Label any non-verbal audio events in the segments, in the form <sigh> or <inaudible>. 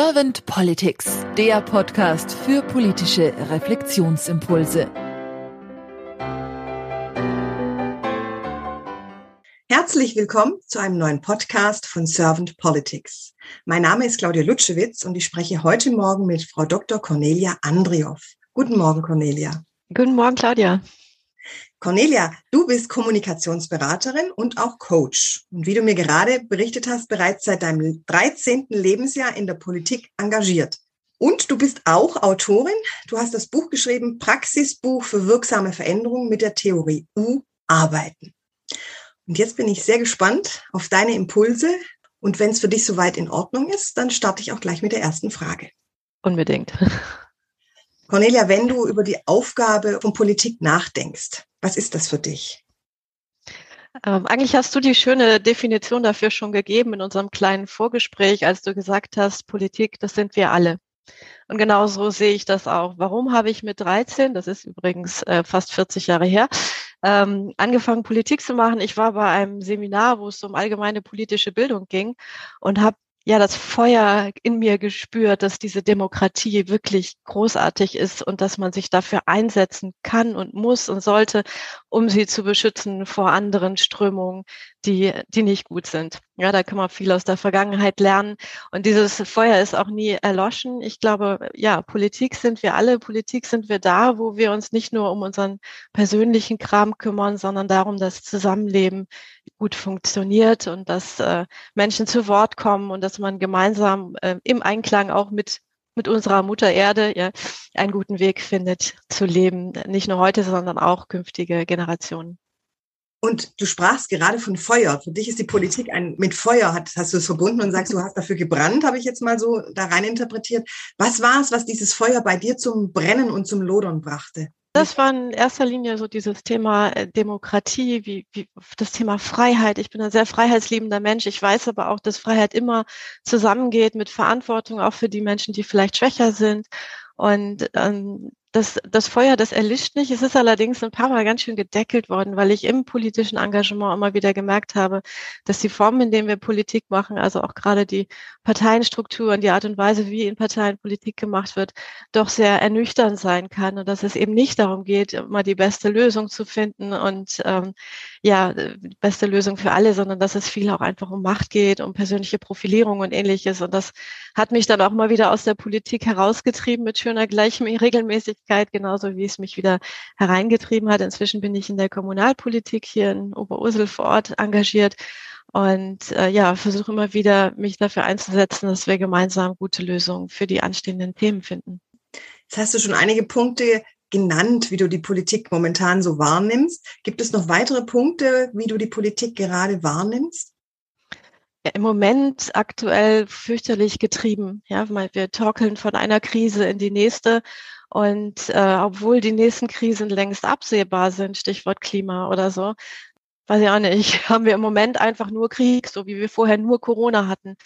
Servant Politics, der Podcast für politische Reflexionsimpulse. Herzlich willkommen zu einem neuen Podcast von Servant Politics. Mein Name ist Claudia Lutschewitz und ich spreche heute Morgen mit Frau Dr. Cornelia Andrioff. Guten Morgen, Cornelia. Guten Morgen, Claudia. Cornelia, du bist Kommunikationsberaterin und auch Coach. Und wie du mir gerade berichtet hast, bereits seit deinem 13. Lebensjahr in der Politik engagiert. Und du bist auch Autorin. Du hast das Buch geschrieben, Praxisbuch für wirksame Veränderungen mit der Theorie U arbeiten. Und jetzt bin ich sehr gespannt auf deine Impulse. Und wenn es für dich soweit in Ordnung ist, dann starte ich auch gleich mit der ersten Frage. Unbedingt. <laughs> Cornelia, wenn du über die Aufgabe von Politik nachdenkst, was ist das für dich? Ähm, eigentlich hast du die schöne Definition dafür schon gegeben in unserem kleinen Vorgespräch, als du gesagt hast, Politik, das sind wir alle. Und genauso sehe ich das auch. Warum habe ich mit 13, das ist übrigens äh, fast 40 Jahre her, ähm, angefangen, Politik zu machen? Ich war bei einem Seminar, wo es um allgemeine politische Bildung ging und habe ja das Feuer in mir gespürt, dass diese Demokratie wirklich großartig ist und dass man sich dafür einsetzen kann und muss und sollte, um sie zu beschützen vor anderen Strömungen, die, die nicht gut sind. Ja, da kann man viel aus der Vergangenheit lernen. Und dieses Feuer ist auch nie erloschen. Ich glaube, ja, Politik sind wir alle. Politik sind wir da, wo wir uns nicht nur um unseren persönlichen Kram kümmern, sondern darum, dass Zusammenleben gut funktioniert und dass äh, Menschen zu Wort kommen und dass man gemeinsam äh, im Einklang auch mit mit unserer Mutter Erde ja, einen guten Weg findet zu leben, nicht nur heute, sondern auch künftige Generationen. Und du sprachst gerade von Feuer. Für dich ist die Politik ein, mit Feuer, hast, hast du es verbunden und sagst, du hast dafür gebrannt, habe ich jetzt mal so da rein interpretiert. Was war es, was dieses Feuer bei dir zum Brennen und zum Lodern brachte? Das war in erster Linie so dieses Thema äh, Demokratie, wie, wie das Thema Freiheit. Ich bin ein sehr freiheitsliebender Mensch. Ich weiß aber auch, dass Freiheit immer zusammengeht mit Verantwortung, auch für die Menschen, die vielleicht schwächer sind. Und ähm, das, das Feuer, das erlischt nicht. Es ist allerdings ein paar Mal ganz schön gedeckelt worden, weil ich im politischen Engagement immer wieder gemerkt habe, dass die Formen, in denen wir Politik machen, also auch gerade die Parteienstruktur und die Art und Weise, wie in Parteien Politik gemacht wird, doch sehr ernüchternd sein kann und dass es eben nicht darum geht, immer die beste Lösung zu finden und ähm, ja, die beste Lösung für alle, sondern dass es viel auch einfach um Macht geht, um persönliche Profilierung und ähnliches. Und das hat mich dann auch mal wieder aus der Politik herausgetrieben mit schöner gleichen Regelmäßigkeit, genauso wie es mich wieder hereingetrieben hat. Inzwischen bin ich in der Kommunalpolitik hier in Oberursel vor Ort engagiert und äh, ja, versuche immer wieder, mich dafür einzusetzen, dass wir gemeinsam gute Lösungen für die anstehenden Themen finden. Jetzt hast du schon einige Punkte genannt, wie du die Politik momentan so wahrnimmst. Gibt es noch weitere Punkte, wie du die Politik gerade wahrnimmst? Ja, Im Moment aktuell fürchterlich getrieben. Ja, wir torkeln von einer Krise in die nächste. Und äh, obwohl die nächsten Krisen längst absehbar sind, Stichwort Klima oder so, weiß ich auch nicht, <laughs> haben wir im Moment einfach nur Krieg, so wie wir vorher nur Corona hatten.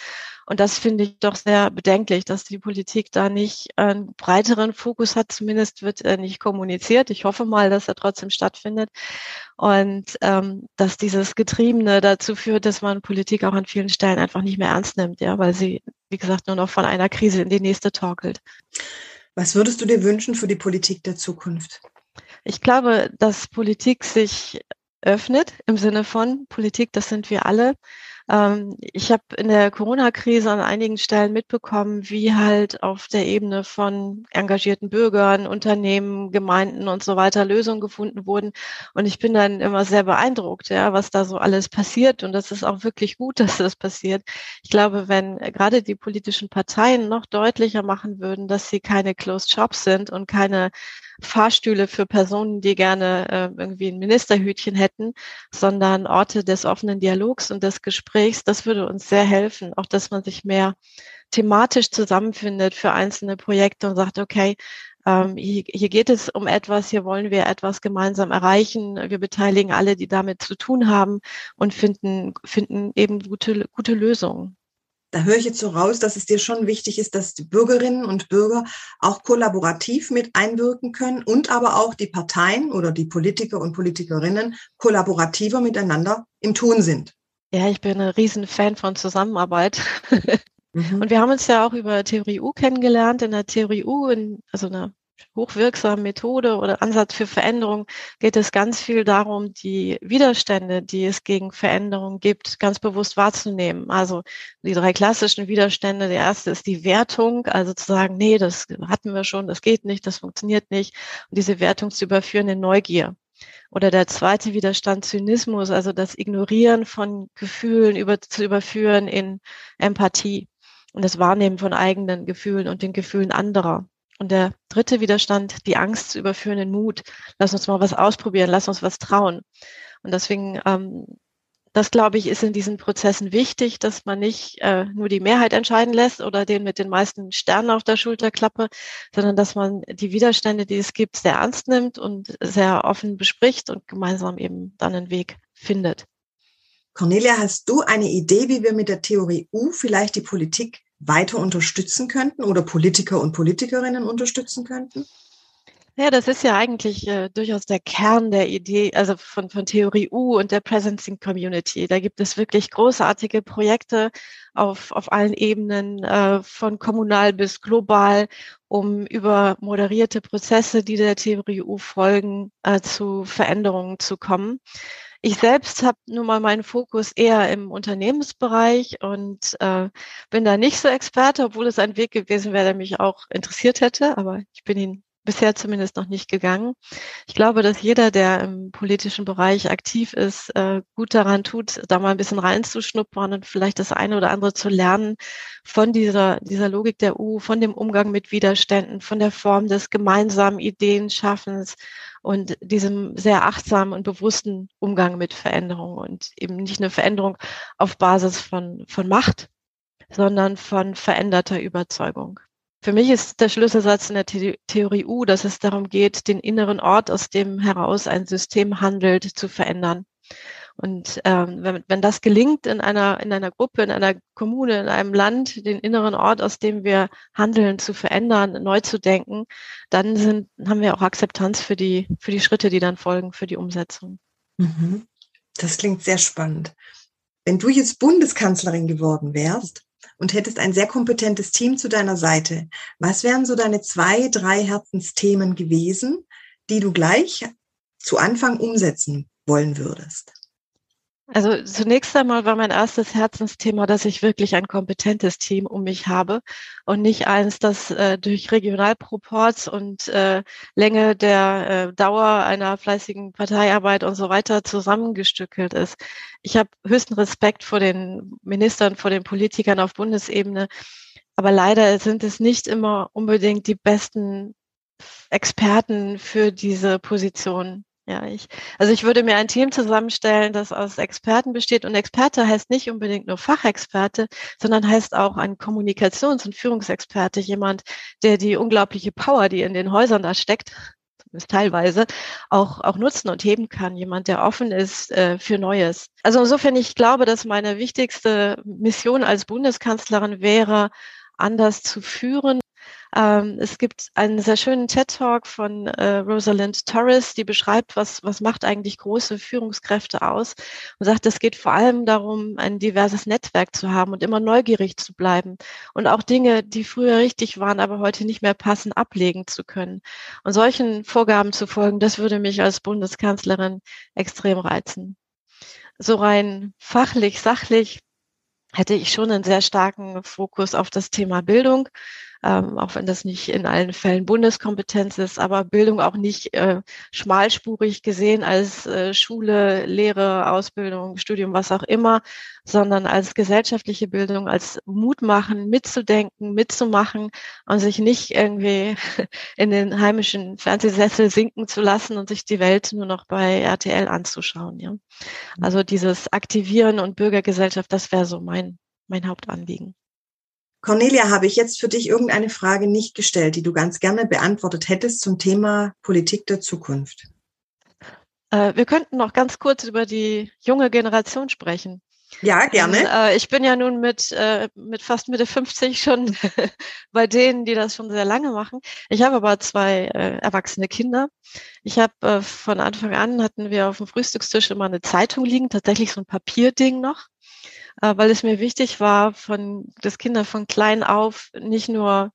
Und das finde ich doch sehr bedenklich, dass die Politik da nicht einen breiteren Fokus hat. Zumindest wird er nicht kommuniziert. Ich hoffe mal, dass er trotzdem stattfindet. Und ähm, dass dieses Getriebene dazu führt, dass man Politik auch an vielen Stellen einfach nicht mehr ernst nimmt, ja, weil sie, wie gesagt, nur noch von einer Krise in die nächste torkelt. Was würdest du dir wünschen für die Politik der Zukunft? Ich glaube, dass Politik sich öffnet im Sinne von Politik, das sind wir alle. Ähm, ich habe in der Corona-Krise an einigen Stellen mitbekommen, wie halt auf der Ebene von engagierten Bürgern, Unternehmen, Gemeinden und so weiter Lösungen gefunden wurden. Und ich bin dann immer sehr beeindruckt, ja, was da so alles passiert. Und das ist auch wirklich gut, <laughs> dass das passiert. Ich glaube, wenn gerade die politischen Parteien noch deutlicher machen würden, dass sie keine Closed Shops sind und keine Fahrstühle für Personen, die gerne äh, irgendwie ein Ministerhütchen hätten, sondern Orte des offenen Dialogs und des Gesprächs. Das würde uns sehr helfen, auch dass man sich mehr thematisch zusammenfindet für einzelne Projekte und sagt, okay, ähm, hier, hier geht es um etwas, hier wollen wir etwas gemeinsam erreichen. Wir beteiligen alle, die damit zu tun haben und finden, finden eben gute, gute Lösungen. Da höre ich jetzt so raus, dass es dir schon wichtig ist, dass die Bürgerinnen und Bürger auch kollaborativ mit einwirken können und aber auch die Parteien oder die Politiker und Politikerinnen kollaborativer miteinander im Tun sind. Ja, ich bin ein Riesenfan von Zusammenarbeit. <laughs> Mhm. Und wir haben uns ja auch über Theorie U kennengelernt. In der Theorie U, in, also einer hochwirksamen Methode oder Ansatz für Veränderung geht es ganz viel darum, die Widerstände, die es gegen Veränderung gibt, ganz bewusst wahrzunehmen. Also die drei klassischen Widerstände. Der erste ist die Wertung, also zu sagen, nee, das hatten wir schon, das geht nicht, das funktioniert nicht. Und diese Wertung zu überführen in Neugier. Oder der zweite Widerstand Zynismus, also das Ignorieren von Gefühlen über, zu überführen in Empathie und das Wahrnehmen von eigenen Gefühlen und den Gefühlen anderer. Und der dritte Widerstand, die Angst zu überführen in Mut. Lass uns mal was ausprobieren, lass uns was trauen. Und deswegen, ähm, das glaube ich, ist in diesen Prozessen wichtig, dass man nicht äh, nur die Mehrheit entscheiden lässt oder den mit den meisten Sternen auf der Schulterklappe, sondern dass man die Widerstände, die es gibt, sehr ernst nimmt und sehr offen bespricht und gemeinsam eben dann einen Weg findet. Cornelia, hast du eine Idee, wie wir mit der Theorie U vielleicht die Politik weiter unterstützen könnten oder Politiker und Politikerinnen unterstützen könnten? Ja, das ist ja eigentlich äh, durchaus der Kern der Idee, also von, von Theorie U und der Presencing Community. Da gibt es wirklich großartige Projekte auf, auf allen Ebenen, äh, von kommunal bis global, um über moderierte Prozesse, die der Theorie U folgen, äh, zu Veränderungen zu kommen. Ich selbst habe nun mal meinen Fokus eher im Unternehmensbereich und äh, bin da nicht so Experte, obwohl es ein Weg gewesen wäre, der mich auch interessiert hätte, aber ich bin ihn bisher zumindest noch nicht gegangen. Ich glaube, dass jeder, der im politischen Bereich aktiv ist, äh, gut daran tut, da mal ein bisschen reinzuschnuppern und vielleicht das eine oder andere zu lernen von dieser, dieser Logik der U, von dem Umgang mit Widerständen, von der Form des gemeinsamen Ideenschaffens und diesem sehr achtsamen und bewussten Umgang mit Veränderung und eben nicht eine Veränderung auf Basis von, von Macht, sondern von veränderter Überzeugung. Für mich ist der Schlüsselsatz in der The Theorie U, dass es darum geht, den inneren Ort, aus dem heraus ein System handelt, zu verändern. Und ähm, wenn, wenn das gelingt in einer, in einer Gruppe, in einer Kommune, in einem Land, den inneren Ort, aus dem wir handeln, zu verändern, neu zu denken, dann sind, haben wir auch Akzeptanz für die, für die Schritte, die dann folgen, für die Umsetzung. Mhm. Das klingt sehr spannend. Wenn du jetzt Bundeskanzlerin geworden wärst, und hättest ein sehr kompetentes Team zu deiner Seite, was wären so deine zwei, drei Herzensthemen gewesen, die du gleich zu Anfang umsetzen wollen würdest? Also zunächst einmal war mein erstes Herzensthema, dass ich wirklich ein kompetentes Team um mich habe und nicht eins, das äh, durch Regionalproports und äh, Länge der äh, Dauer einer fleißigen Parteiarbeit und so weiter zusammengestückelt ist. Ich habe höchsten Respekt vor den Ministern, vor den Politikern auf Bundesebene, aber leider sind es nicht immer unbedingt die besten Experten für diese Position. Ja, ich, also ich würde mir ein Team zusammenstellen, das aus Experten besteht. Und Experte heißt nicht unbedingt nur Fachexperte, sondern heißt auch ein Kommunikations- und Führungsexperte, jemand, der die unglaubliche Power, die in den Häusern da steckt, zumindest teilweise, auch, auch nutzen und heben kann. Jemand, der offen ist äh, für Neues. Also insofern, ich glaube, dass meine wichtigste Mission als Bundeskanzlerin wäre, anders zu führen, ähm, es gibt einen sehr schönen TED-Talk von äh, Rosalind Torres, die beschreibt, was, was macht eigentlich große Führungskräfte aus und sagt, es geht vor allem darum, ein diverses Netzwerk zu haben und immer neugierig zu bleiben und auch Dinge, die früher richtig waren, aber heute nicht mehr passen, ablegen zu können. Und solchen Vorgaben zu folgen, das würde mich als Bundeskanzlerin extrem reizen. So rein fachlich, sachlich hätte ich schon einen sehr starken Fokus auf das Thema Bildung ähm, auch wenn das nicht in allen Fällen Bundeskompetenz ist, aber Bildung auch nicht äh, schmalspurig gesehen als äh, Schule, Lehre, Ausbildung, Studium, was auch immer, sondern als gesellschaftliche Bildung, als Mut machen, mitzudenken, mitzumachen und sich nicht irgendwie <laughs> in den heimischen Fernsehsessel sinken zu lassen und sich die Welt nur noch bei RTL anzuschauen. Ja? Also dieses Aktivieren und Bürgergesellschaft, das wäre so mein, mein Hauptanliegen. Cornelia, habe ich jetzt für dich irgendeine Frage nicht gestellt, die du ganz gerne beantwortet hättest zum Thema Politik der Zukunft? Äh, wir könnten noch ganz kurz über die junge Generation sprechen. Ja, gerne. Äh, ich bin ja nun mit, äh, mit fast Mitte 50 schon <laughs> bei denen, die das schon sehr lange machen. Ich habe aber zwei erwachsene Kinder. Ich habe von Anfang an hatten wir auf dem Frühstückstisch immer eine Zeitung liegen, tatsächlich so ein Papierding noch weil es mir wichtig war, von, dass Kinder von klein auf nicht nur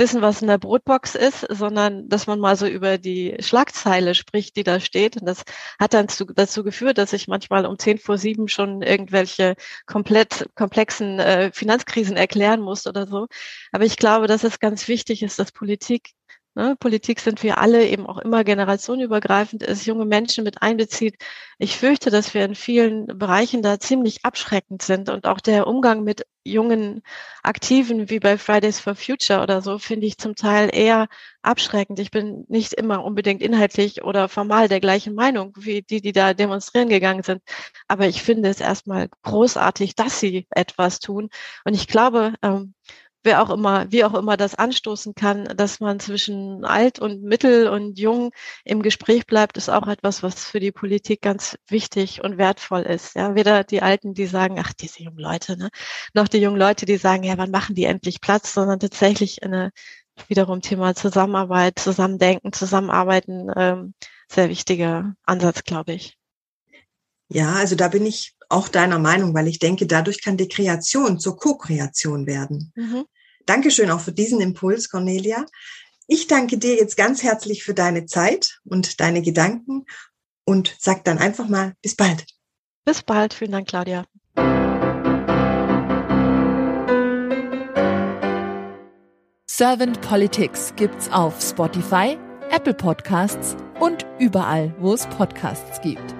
wissen, was in der Brotbox ist, sondern dass man mal so über die Schlagzeile spricht, die da steht. Und das hat dann zu, dazu geführt, dass ich manchmal um zehn vor sieben schon irgendwelche komplett komplexen äh, Finanzkrisen erklären musste oder so. Aber ich glaube, dass es ganz wichtig ist, dass Politik Ne, Politik sind wir alle eben auch immer generationenübergreifend ist, junge Menschen mit einbezieht. Ich fürchte, dass wir in vielen Bereichen da ziemlich abschreckend sind und auch der Umgang mit jungen Aktiven wie bei Fridays for Future oder so finde ich zum Teil eher abschreckend. Ich bin nicht immer unbedingt inhaltlich oder formal der gleichen Meinung wie die, die da demonstrieren gegangen sind. Aber ich finde es erstmal großartig, dass sie etwas tun. Und ich glaube, ähm, wer auch immer, wie auch immer das anstoßen kann, dass man zwischen alt und mittel und jung im Gespräch bleibt, ist auch etwas, was für die Politik ganz wichtig und wertvoll ist. Ja, weder die Alten, die sagen, ach, diese jungen Leute, ne, noch die jungen Leute, die sagen, ja, wann machen die endlich Platz, sondern tatsächlich eine wiederum Thema Zusammenarbeit, Zusammendenken, Zusammenarbeiten, ähm, sehr wichtiger Ansatz, glaube ich. Ja, also da bin ich auch deiner Meinung, weil ich denke, dadurch kann die Kreation zur Co-Kreation werden. Mhm. Dankeschön auch für diesen Impuls, Cornelia. Ich danke dir jetzt ganz herzlich für deine Zeit und deine Gedanken und sag dann einfach mal bis bald. Bis bald. Vielen Dank, Claudia. Servant Politics gibt's auf Spotify, Apple Podcasts und überall, wo es Podcasts gibt.